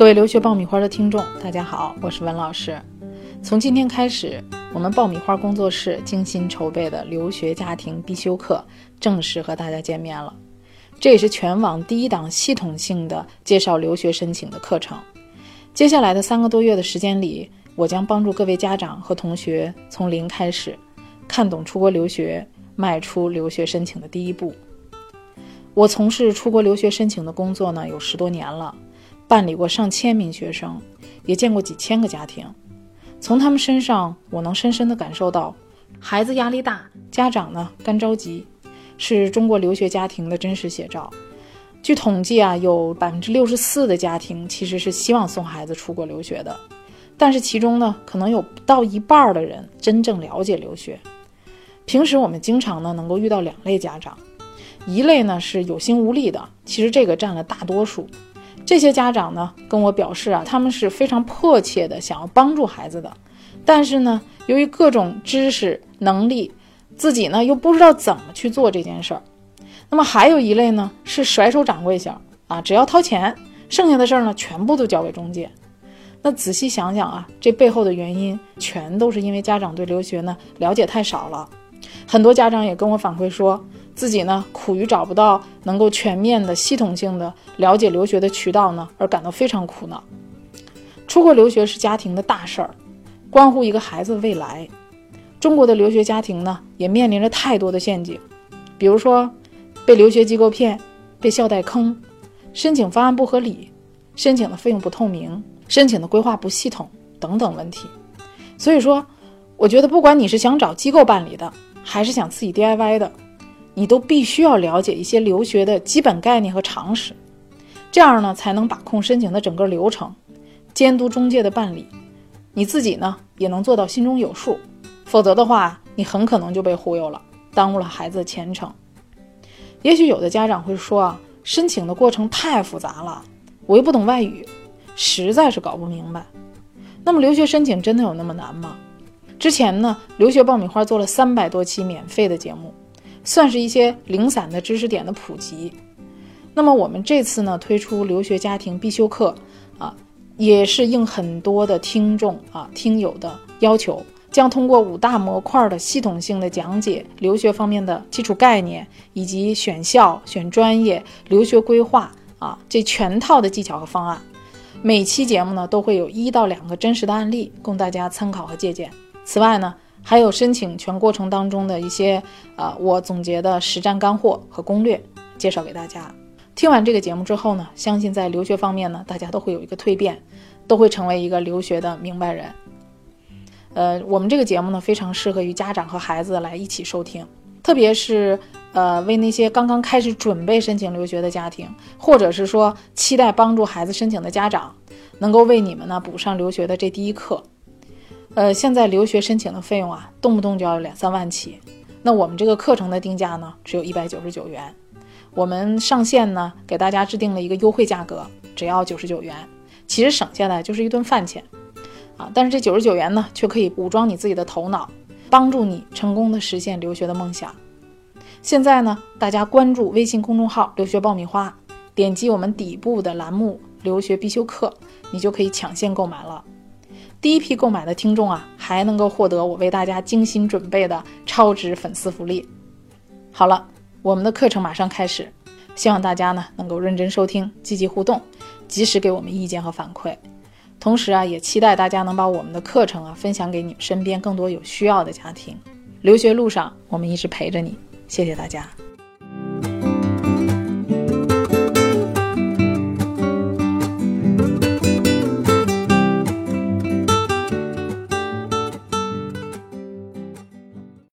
各位留学爆米花的听众，大家好，我是文老师。从今天开始，我们爆米花工作室精心筹备的留学家庭必修课正式和大家见面了。这也是全网第一档系统性的介绍留学申请的课程。接下来的三个多月的时间里，我将帮助各位家长和同学从零开始，看懂出国留学，迈出留学申请的第一步。我从事出国留学申请的工作呢，有十多年了。办理过上千名学生，也见过几千个家庭，从他们身上，我能深深地感受到，孩子压力大，家长呢干着急，是中国留学家庭的真实写照。据统计啊，有百分之六十四的家庭其实是希望送孩子出国留学的，但是其中呢，可能有不到一半的人真正了解留学。平时我们经常呢能够遇到两类家长，一类呢是有心无力的，其实这个占了大多数。这些家长呢跟我表示啊，他们是非常迫切的想要帮助孩子的，但是呢，由于各种知识能力，自己呢又不知道怎么去做这件事儿。那么还有一类呢是甩手掌柜型啊，只要掏钱，剩下的事儿呢全部都交给中介。那仔细想想啊，这背后的原因全都是因为家长对留学呢了解太少了。很多家长也跟我反馈说。自己呢苦于找不到能够全面的、系统性的了解留学的渠道呢，而感到非常苦恼。出国留学是家庭的大事儿，关乎一个孩子的未来。中国的留学家庭呢，也面临着太多的陷阱，比如说被留学机构骗、被校贷坑、申请方案不合理、申请的费用不透明、申请的规划不系统等等问题。所以说，我觉得不管你是想找机构办理的，还是想自己 DIY 的。你都必须要了解一些留学的基本概念和常识，这样呢才能把控申请的整个流程，监督中介的办理，你自己呢也能做到心中有数。否则的话，你很可能就被忽悠了，耽误了孩子的前程。也许有的家长会说啊，申请的过程太复杂了，我又不懂外语，实在是搞不明白。那么留学申请真的有那么难吗？之前呢，留学爆米花做了三百多期免费的节目。算是一些零散的知识点的普及。那么我们这次呢推出留学家庭必修课啊，也是应很多的听众啊听友的要求，将通过五大模块的系统性的讲解留学方面的基础概念，以及选校、选专业、留学规划啊这全套的技巧和方案。每期节目呢都会有一到两个真实的案例供大家参考和借鉴。此外呢。还有申请全过程当中的一些，呃，我总结的实战干货和攻略，介绍给大家。听完这个节目之后呢，相信在留学方面呢，大家都会有一个蜕变，都会成为一个留学的明白人。呃，我们这个节目呢，非常适合于家长和孩子来一起收听，特别是呃，为那些刚刚开始准备申请留学的家庭，或者是说期待帮助孩子申请的家长，能够为你们呢补上留学的这第一课。呃，现在留学申请的费用啊，动不动就要两三万起。那我们这个课程的定价呢，只有一百九十九元。我们上线呢，给大家制定了一个优惠价格，只要九十九元。其实省下来就是一顿饭钱啊。但是这九十九元呢，却可以武装你自己的头脑，帮助你成功的实现留学的梦想。现在呢，大家关注微信公众号“留学爆米花”，点击我们底部的栏目“留学必修课”，你就可以抢先购买了。第一批购买的听众啊，还能够获得我为大家精心准备的超值粉丝福利。好了，我们的课程马上开始，希望大家呢能够认真收听，积极互动，及时给我们意见和反馈。同时啊，也期待大家能把我们的课程啊分享给你们身边更多有需要的家庭。留学路上，我们一直陪着你，谢谢大家。